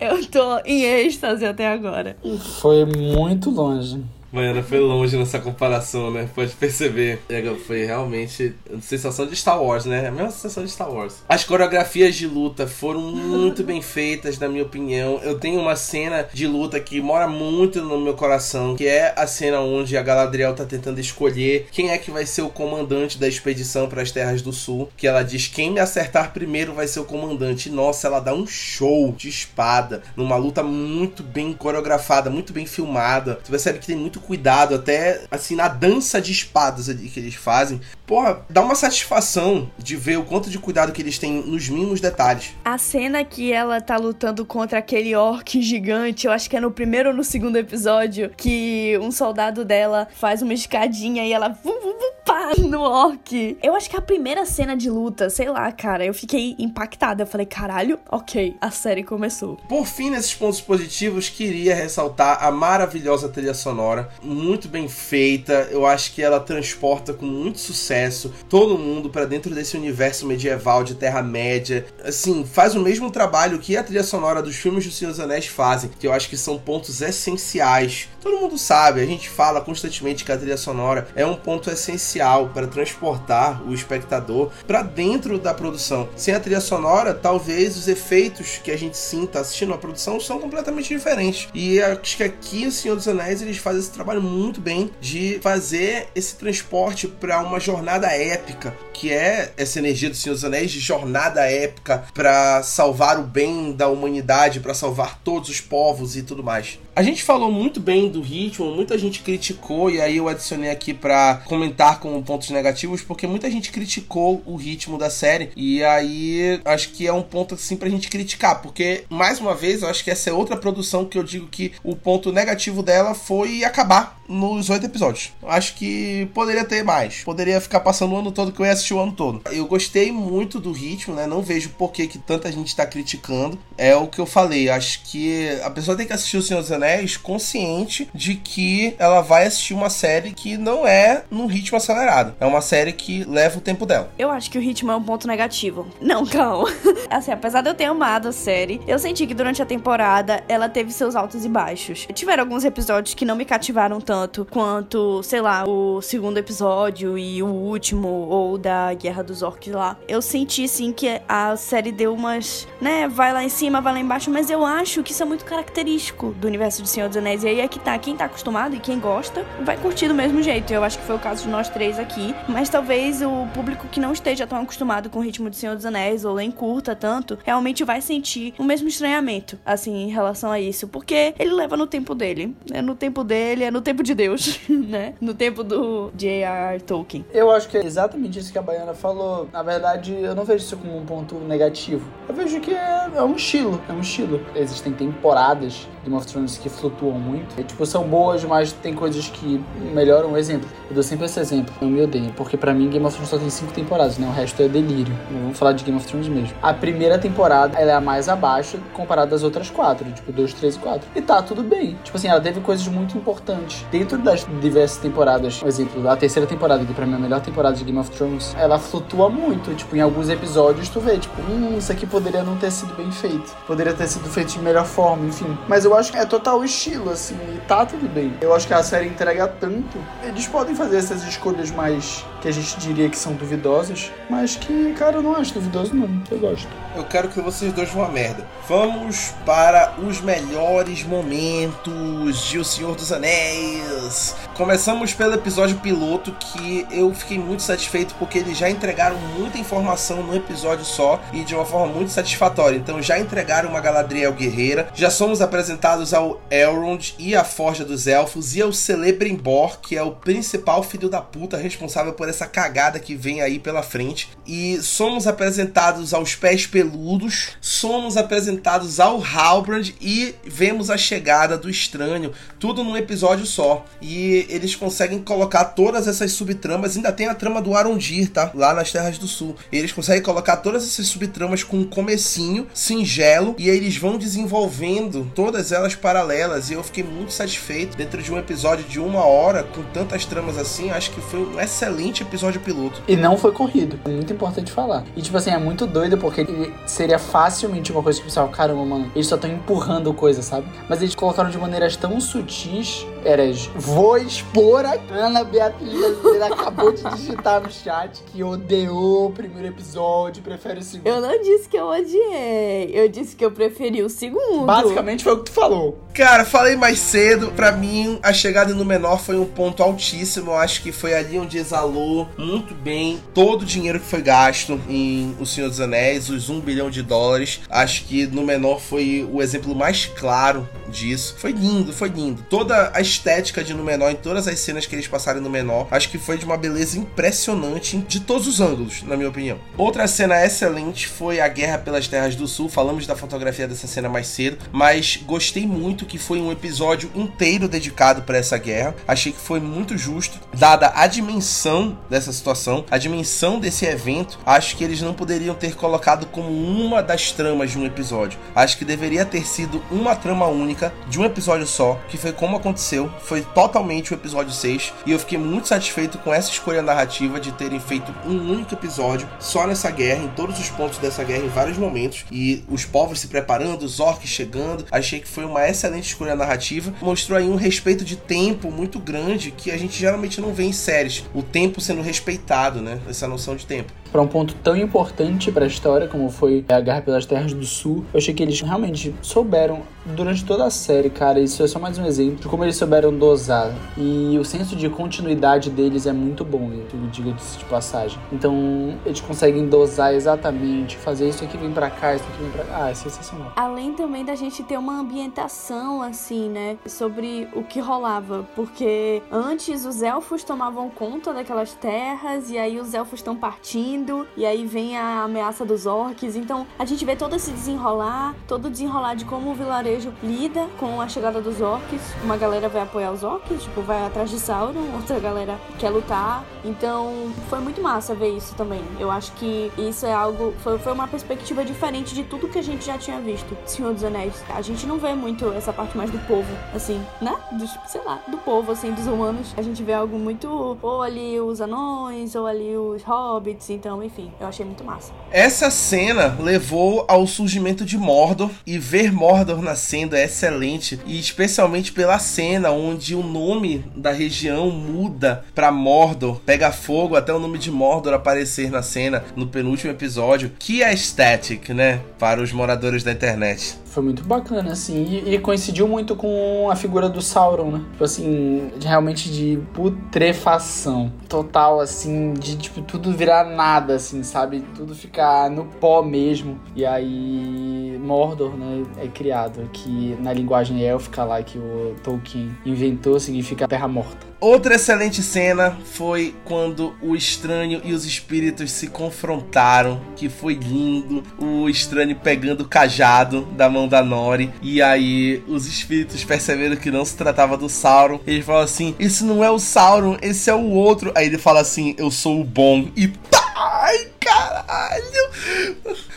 Eu tô em êxtase até agora. Foi muito longe. Mano, foi longe nessa comparação, né? Pode perceber. Foi realmente sensação de Star Wars, né? A mesma sensação de Star Wars. As coreografias de luta foram muito bem feitas, na minha opinião. Eu tenho uma cena de luta que mora muito no meu coração, que é a cena onde a Galadriel tá tentando escolher quem é que vai ser o comandante da expedição para as Terras do Sul. Que ela diz: quem me acertar primeiro vai ser o comandante. Nossa, ela dá um show de espada numa luta muito bem coreografada, muito bem filmada. Você percebe que tem muito cuidado, até assim, na dança de espadas ali que eles fazem. Porra, dá uma satisfação de ver o quanto de cuidado que eles têm nos mínimos detalhes. A cena que ela tá lutando contra aquele orc gigante, eu acho que é no primeiro ou no segundo episódio, que um soldado dela faz uma escadinha e ela vum, vum, vum, pá, no orc. Eu acho que é a primeira cena de luta, sei lá, cara, eu fiquei impactada. Eu falei, caralho, ok, a série começou. Por fim, nesses pontos positivos, queria ressaltar a maravilhosa trilha sonora muito bem feita. Eu acho que ela transporta com muito sucesso todo mundo para dentro desse universo medieval de Terra-média. Assim, faz o mesmo trabalho que a trilha sonora dos filmes do Senhor dos Anéis fazem, que eu acho que são pontos essenciais. Todo mundo sabe, a gente fala constantemente que a trilha sonora é um ponto essencial para transportar o espectador para dentro da produção. Sem a trilha sonora, talvez os efeitos que a gente sinta assistindo a produção são completamente diferentes. E acho que aqui o Senhor dos Anéis eles fazem esse trabalho trabalho muito bem de fazer esse transporte para uma jornada épica, que é essa energia do Senhor dos Anéis de jornada épica para salvar o bem da humanidade, para salvar todos os povos e tudo mais. A gente falou muito bem do ritmo, muita gente criticou, e aí eu adicionei aqui para comentar como pontos negativos, porque muita gente criticou o ritmo da série, e aí acho que é um ponto assim pra gente criticar, porque mais uma vez eu acho que essa é outra produção que eu digo que o ponto negativo dela foi acabar nos oito episódios. Acho que poderia ter mais, poderia ficar passando o ano todo que eu ia assistir o ano todo. Eu gostei muito do ritmo, né? Não vejo por que, que tanta gente tá criticando. É o que eu falei, acho que a pessoa tem que assistir o Senhor dos Anéis consciente de que ela vai assistir uma série que não é num ritmo acelerado. É uma série que leva o tempo dela. Eu acho que o ritmo é um ponto negativo. [LAUGHS] Não, calma. [LAUGHS] assim, apesar de eu ter amado a série, eu senti que durante a temporada ela teve seus altos e baixos. Tiveram alguns episódios que não me cativaram tanto quanto, sei lá, o segundo episódio e o último, ou da Guerra dos Orcs lá. Eu senti, sim, que a série deu umas, né, vai lá em cima, vai lá embaixo, mas eu acho que isso é muito característico do universo universo de Senhor dos Anéis. E aí é que tá, quem tá acostumado e quem gosta vai curtir do mesmo jeito. Eu acho que foi o caso de nós três aqui. Mas talvez o público que não esteja tão acostumado com o ritmo de Senhor dos Anéis ou nem curta tanto, realmente vai sentir o mesmo estranhamento, assim, em relação a isso. Porque ele leva no tempo dele. É no tempo dele, é no tempo de Deus, [LAUGHS] né? No tempo do J.R.R. Tolkien. Eu acho que é exatamente isso que a Baiana falou. Na verdade, eu não vejo isso como um ponto negativo. Eu vejo que é, é um estilo. É um estilo. Existem temporadas Game of Thrones que flutuam muito. E, tipo, são boas, mas tem coisas que melhoram. Exemplo, eu dou sempre esse exemplo. Eu me odeio, porque para mim Game of Thrones só tem cinco temporadas, né? O resto é delírio. Vamos falar de Game of Thrones mesmo. A primeira temporada, ela é a mais abaixo comparada às outras quatro, tipo, dois, três e quatro. E tá tudo bem. Tipo assim, ela teve coisas muito importantes. Dentro das diversas temporadas, um exemplo, a terceira temporada, que pra mim é a melhor temporada de Game of Thrones, ela flutua muito. Tipo, em alguns episódios tu vê, tipo, hum, isso aqui poderia não ter sido bem feito. Poderia ter sido feito de melhor forma, enfim. Mas eu acho que é total estilo, assim, e tá tudo bem. Eu acho que a série entrega tanto. Eles podem fazer essas escolhas mais que a gente diria que são duvidosas, mas que, cara, eu não acho duvidoso, não. Eu gosto. Eu quero que vocês dois vão a merda. Vamos para os melhores momentos de O Senhor dos Anéis. Começamos pelo episódio piloto, que eu fiquei muito satisfeito porque eles já entregaram muita informação no episódio só e de uma forma muito satisfatória. Então já entregaram uma Galadriel guerreira, já somos apresentados ao Elrond e a Forja dos Elfos e ao Celebrimbor, que é o principal filho da puta responsável por essa cagada que vem aí pela frente. E somos apresentados aos Pés Peludos, somos apresentados ao Halbrand e vemos a chegada do Estranho, tudo num episódio só. E eles conseguem colocar todas essas subtramas, ainda tem a trama do Arondir, tá? Lá nas Terras do Sul. Eles conseguem colocar todas essas subtramas com um comecinho singelo e eles vão desenvolvendo todas elas paralelas e eu fiquei muito satisfeito dentro de um episódio de uma hora com tantas tramas assim. Acho que foi um excelente episódio piloto. E não foi corrido. É muito importante falar. E tipo assim, é muito doido porque seria facilmente uma coisa que pessoal, caramba, mano, eles só estão empurrando coisa, sabe? Mas eles colocaram de maneiras tão sutis. Eras, vou expor a Ana Beatriz brasileira acabou de digitar no chat que odiou o primeiro episódio, prefere o segundo. Eu não disse que eu odiei. Eu disse que eu preferi o segundo. Basicamente foi o que tu falou. Cara, falei mais cedo, pra mim a chegada no menor foi um ponto altíssimo. Eu acho que foi ali onde exalou muito bem todo o dinheiro que foi gasto em O Senhor dos Anéis, os 1 bilhão de dólares. Acho que no menor foi o exemplo mais claro disso. Foi lindo, foi lindo. Toda a estética de Númenor em todas as cenas que eles passaram no menor, acho que foi de uma beleza impressionante de todos os ângulos, na minha opinião. Outra cena excelente foi a Guerra pelas Terras do Sul. Falamos da fotografia dessa cena mais cedo, mas gostei muito que foi um episódio inteiro dedicado para essa guerra. Achei que foi muito justo, dada a dimensão dessa situação, a dimensão desse evento. Acho que eles não poderiam ter colocado como uma das tramas de um episódio. Acho que deveria ter sido uma trama única de um episódio só, que foi como aconteceu. Foi totalmente o episódio 6 e eu fiquei muito satisfeito com essa escolha narrativa de terem feito um único episódio só nessa guerra, em todos os pontos dessa guerra, em vários momentos, e os povos se preparando, os orcs chegando. Achei que foi uma excelente escolha narrativa. Mostrou aí um respeito de tempo muito grande que a gente geralmente não vê em séries. O tempo sendo respeitado, né? Essa noção de tempo para um ponto tão importante para a história como foi a Guerra pelas Terras do Sul. Eu achei que eles realmente souberam durante toda a série, cara. Isso é só mais um exemplo de como eles souberam dosar. E o senso de continuidade deles é muito bom, diga-se de passagem. Então, eles conseguem dosar exatamente, fazer isso aqui vem para cá, isso aqui vem pra cá. Ah, é sensacional. Além também da gente ter uma ambientação, assim, né? Sobre o que rolava. Porque antes os elfos tomavam conta daquelas terras, e aí os elfos estão partindo e aí vem a ameaça dos orcs. Então a gente vê todo esse desenrolar, todo o desenrolar de como o vilarejo lida com a chegada dos orcs. Uma galera vai apoiar os orcs, tipo, vai atrás de Sauron, [LAUGHS] outra galera quer lutar. Então foi muito massa ver isso também. Eu acho que isso é algo. Foi, foi uma perspectiva diferente de tudo que a gente já tinha visto. Senhor dos Anéis. A gente não vê muito essa parte mais do povo, assim, né? Dos, sei lá, do povo, assim, dos humanos. A gente vê algo muito. Ou ali os anões, ou ali os hobbits. Então enfim, eu achei muito massa. Essa cena levou ao surgimento de Mordor e ver Mordor nascendo é excelente e especialmente pela cena onde o nome da região muda para Mordor, pega fogo até o nome de Mordor aparecer na cena no penúltimo episódio. Que é static, né, para os moradores da internet foi muito bacana, assim. E, e, coincidiu muito com a figura do Sauron, né? Tipo assim, realmente de putrefação total, assim, de tipo tudo virar nada, assim, sabe? Tudo ficar no pó mesmo. E aí, Mordor, né, é criado, que na linguagem élfica lá que o Tolkien inventou significa terra morta. Outra excelente cena foi quando o estranho e os espíritos se confrontaram, que foi lindo. O estranho pegando o cajado da mão da Nori, e aí os espíritos perceberam que não se tratava do Sauron. Ele falou assim: Esse não é o Sauron, esse é o outro. Aí ele fala assim: Eu sou o bom. E tá! Ai, caralho!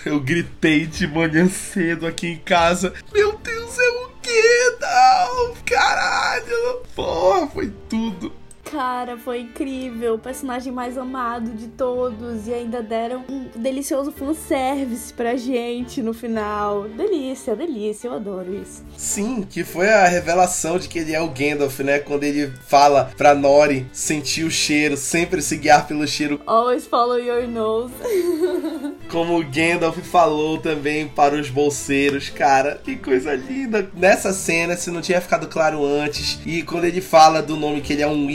Eu gritei de manhã cedo aqui em casa. Meu Caralho! Porra, foi tudo. Cara, foi incrível. O personagem mais amado de todos. E ainda deram um delicioso fanservice pra gente no final. Delícia, delícia. Eu adoro isso. Sim, que foi a revelação de que ele é o Gandalf, né? Quando ele fala pra Nori sentir o cheiro, sempre se guiar pelo cheiro. Always follow your nose. [LAUGHS] Como o Gandalf falou também para os bolseiros, cara. Que coisa linda. Nessa cena, se não tinha ficado claro antes. E quando ele fala do nome que ele é um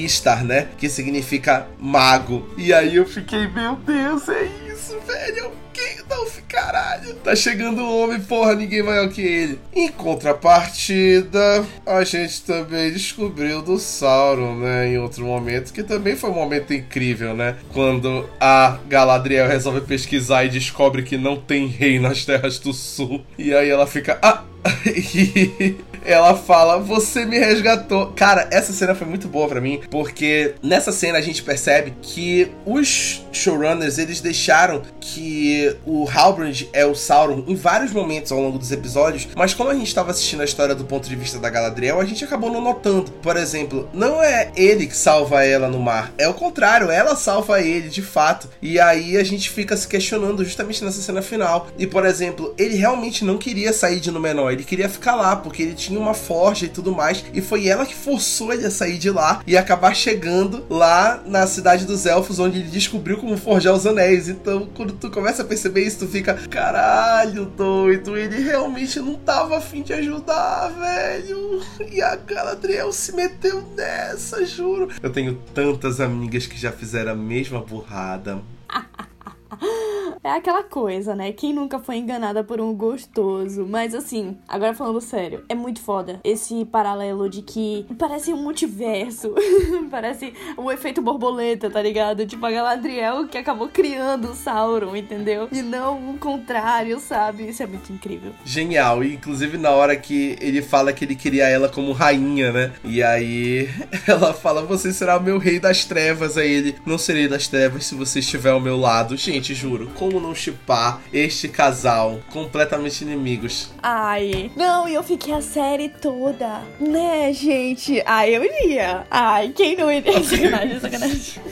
Né? Que significa mago. E aí eu fiquei, meu Deus, é isso velho? Que não, caralho. Tá chegando um homem, porra, ninguém maior que ele. Em contrapartida, a gente também descobriu do Sauron, né? Em outro momento, que também foi um momento incrível, né? Quando a Galadriel resolve pesquisar e descobre que não tem rei nas Terras do Sul. E aí ela fica. Ah! [LAUGHS] e ela fala: Você me resgatou. Cara, essa cena foi muito boa para mim, porque nessa cena a gente percebe que os showrunners eles deixaram que o Halbrand é o Sauron em vários momentos ao longo dos episódios, mas como a gente estava assistindo a história do ponto de vista da Galadriel, a gente acabou não notando. Por exemplo, não é ele que salva ela no mar, é o contrário, ela salva ele de fato. E aí a gente fica se questionando justamente nessa cena final. E por exemplo, ele realmente não queria sair de Númenor, ele queria ficar lá porque ele tinha uma forja e tudo mais, e foi ela que forçou ele a sair de lá e acabar chegando lá na cidade dos elfos, onde ele descobriu como forjar os anéis. Então, quando tu começa a perceber isso, tu fica, caralho, doido, ele realmente não tava afim de ajudar, velho. E a Galadriel se meteu nessa, juro. Eu tenho tantas amigas que já fizeram a mesma burrada. [LAUGHS] [LAUGHS] É aquela coisa, né? Quem nunca foi enganada por um gostoso? Mas assim, agora falando sério, é muito foda esse paralelo de que parece um multiverso. [LAUGHS] parece o efeito borboleta, tá ligado? Tipo a Galadriel que acabou criando o Sauron, entendeu? E não o contrário, sabe? Isso é muito incrível. Genial. E inclusive na hora que ele fala que ele queria ela como rainha, né? E aí [LAUGHS] ela fala: Você será o meu rei das trevas. Aí ele: Não serei das trevas se você estiver ao meu lado. Gente, juro, como não chipar este casal completamente inimigos? Ai, não, e eu fiquei a série toda, né, gente? Ai, eu iria. Ai, quem não iria? [LAUGHS] Sacanagem, sacanagem.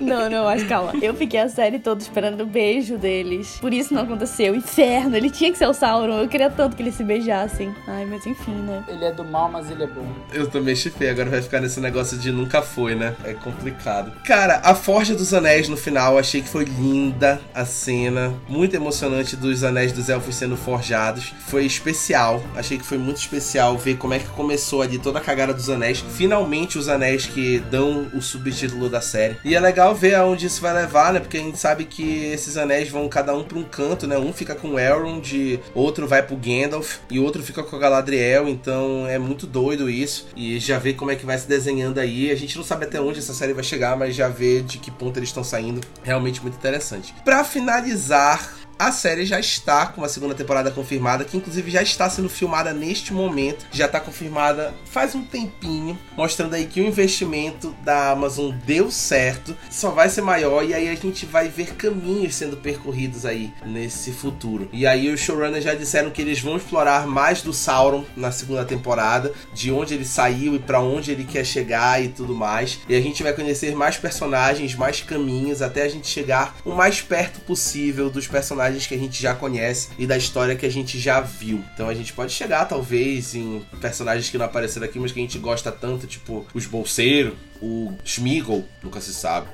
não, não, mas calma. Eu fiquei a série toda esperando o beijo deles. Por isso não aconteceu. Inferno, ele tinha que ser o Sauron. Eu queria tanto que eles se beijassem. Ai, mas enfim, né? Ele é do mal, mas ele é bom. Eu também chipei, agora vai ficar nesse negócio de nunca foi, né? É complicado. Cara, a Forja dos Anéis no final, achei que foi linda a cena. Muito emocionante dos Anéis dos Elfos sendo forjados. Foi especial. Achei que foi muito especial ver como é que começou ali toda a cagada dos anéis. Finalmente os anéis que dão o subtítulo da série. E é legal ver aonde isso vai levar, né? Porque a gente sabe que esses anéis vão cada um para um canto, né? Um fica com Elrond, outro vai pro Gandalf e outro fica com a Galadriel. Então é muito doido isso. E já vê como é que vai se desenhando aí. A gente não sabe até onde essa série vai chegar, mas já vê de que ponto eles estão saindo. Realmente muito interessante. Para finalizar a série já está com uma segunda temporada confirmada, que inclusive já está sendo filmada neste momento, já está confirmada faz um tempinho, mostrando aí que o investimento da Amazon deu certo, só vai ser maior e aí a gente vai ver caminhos sendo percorridos aí nesse futuro. E aí os showrunners já disseram que eles vão explorar mais do Sauron na segunda temporada, de onde ele saiu e para onde ele quer chegar e tudo mais. E a gente vai conhecer mais personagens, mais caminhos até a gente chegar o mais perto possível dos personagens personagens que a gente já conhece e da história que a gente já viu. Então a gente pode chegar, talvez, em personagens que não apareceram aqui, mas que a gente gosta tanto, tipo os Bolseiros, o Smeagol, nunca se sabe.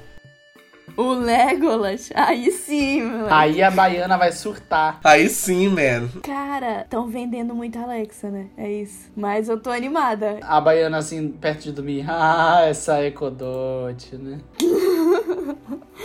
O Legolas, aí sim, mano. Aí a baiana vai surtar. Aí sim, man. Cara, estão vendendo muito Alexa, né? É isso. Mas eu tô animada. A baiana assim, perto de dormir. [LAUGHS] Ah, essa Ecodote, né? [LAUGHS]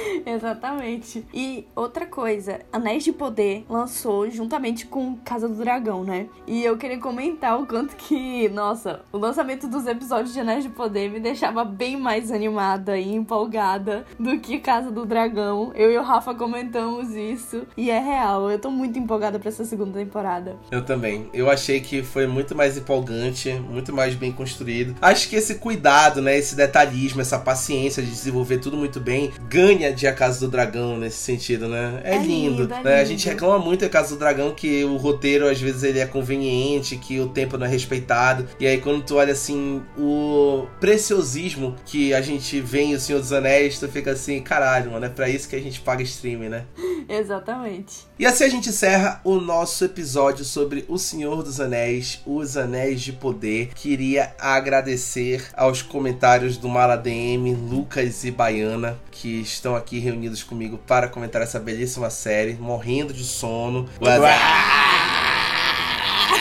[LAUGHS] Exatamente. E outra coisa, Anéis de Poder lançou juntamente com Casa do Dragão, né? E eu queria comentar o quanto que, nossa, o lançamento dos episódios de Anéis de Poder me deixava bem mais animada e empolgada do que Casa do Dragão. Eu e o Rafa comentamos isso e é real. Eu tô muito empolgada para essa segunda temporada. Eu também. Eu achei que foi muito mais empolgante, muito mais bem construído. Acho que esse cuidado, né, esse detalhismo, essa paciência de desenvolver tudo muito bem, ganha de A Casa do Dragão nesse sentido, né? É, É lindo. lindo, é né? A lindo. gente reclama muito A Casa do Dragão que o roteiro às vezes ele é conveniente, que o tempo não é respeitado. E aí quando tu olha assim o preciosismo que a gente vê em O Senhor dos Anéis, tu fica assim, caralho, mano, é pra isso que a gente paga streaming, né? [LAUGHS] Exatamente. E assim a gente encerra o nosso episódio sobre O Senhor dos Anéis, Os Anéis de Poder. Queria agradecer aos comentários do Mala DM, Lucas e Baiana, que estão aqui reunidos comigo para comentar essa belíssima série, morrendo de sono.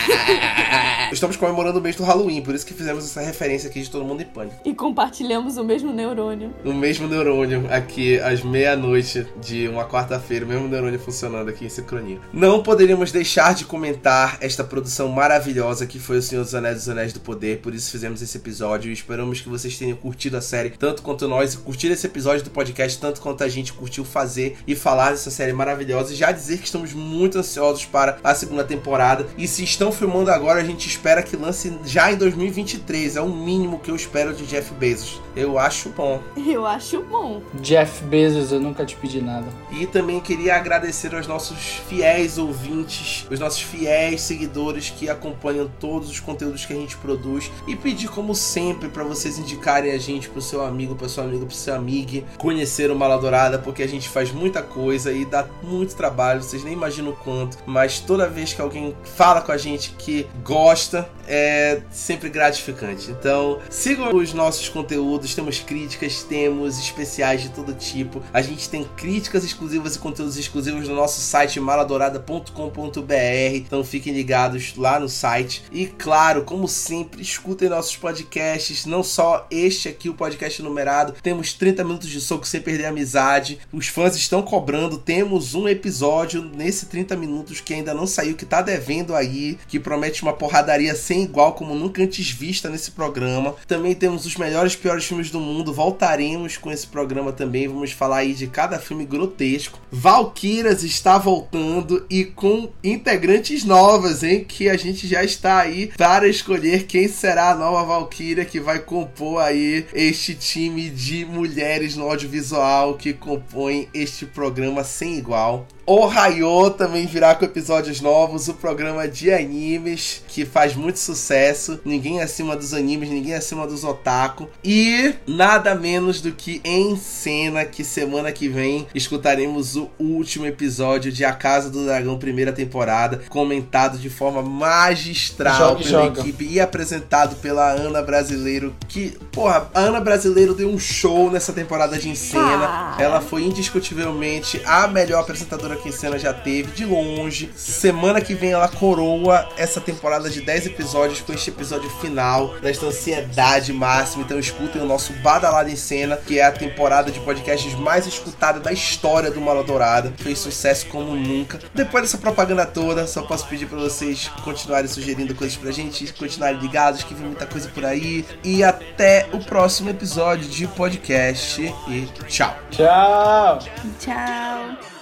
[LAUGHS] Estamos comemorando o mês do Halloween, por isso que fizemos essa referência aqui de Todo Mundo em Pânico. E compartilhamos o mesmo neurônio. O mesmo neurônio aqui às meia-noite de uma quarta-feira, o mesmo neurônio funcionando aqui em sincronia. Não poderíamos deixar de comentar esta produção maravilhosa que foi O Senhor dos Anéis dos Anéis do Poder, por isso fizemos esse episódio e esperamos que vocês tenham curtido a série tanto quanto nós e curtido esse episódio do podcast tanto quanto a gente curtiu fazer e falar dessa série maravilhosa e já dizer que estamos muito ansiosos para a segunda temporada e se estão filmando agora a gente espera que lance já em 2023, é o mínimo que eu espero de Jeff Bezos. Eu acho bom. Eu acho bom. Jeff Bezos, eu nunca te pedi nada. E também queria agradecer aos nossos fiéis ouvintes, os nossos fiéis seguidores que acompanham todos os conteúdos que a gente produz e pedir como sempre para vocês indicarem a gente pro seu amigo, pro seu amigo, pro seu amigo conhecer o Maladourada, porque a gente faz muita coisa e dá muito trabalho, vocês nem imaginam o quanto, mas toda vez que alguém fala com a gente que gosta, é sempre gratificante. Então, sigam os nossos conteúdos, temos críticas, temos especiais de todo tipo. A gente tem críticas exclusivas e conteúdos exclusivos no nosso site maladourada.com.br. Então, fiquem ligados lá no site. E claro, como sempre, escutem nossos podcasts, não só este aqui, o podcast numerado. Temos 30 minutos de soco sem perder a amizade. Os fãs estão cobrando. Temos um episódio nesse 30 minutos que ainda não saiu, que tá devendo aí, que promete uma porradaria sem igual, como nunca antes vista nesse programa. Também temos os melhores e piores filmes do mundo. Voltaremos com esse programa também. Vamos falar aí de cada filme grotesco. Valkyras está voltando e com integrantes novas, hein? Que a gente já está aí para escolher quem será a nova Valkyria que vai compor aí este time de mulheres no audiovisual que compõe este programa sem igual. O Raio também virá com episódios novos, o programa de animes, que faz muito sucesso. Ninguém acima dos animes, ninguém acima dos otaku. E nada menos do que em cena, que semana que vem escutaremos o último episódio de A Casa do Dragão, primeira temporada, comentado de forma magistral Joga, pela joga. equipe e apresentado pela Ana Brasileiro. Que, porra, a Ana Brasileiro deu um show nessa temporada de em cena. Ah. Ela foi indiscutivelmente a melhor apresentadora que em cena já teve, de longe. Semana que vem ela coroa essa temporada de 10 episódios com este episódio final, desta ansiedade máxima. Então escutem o nosso Badalado em Cena, que é a temporada de podcasts mais escutada da história do Maladourada. Fez sucesso como nunca. Depois dessa propaganda toda, só posso pedir pra vocês continuarem sugerindo coisas pra gente, continuarem ligados, que vem muita coisa por aí. E até o próximo episódio de podcast. E tchau! Tchau! Tchau.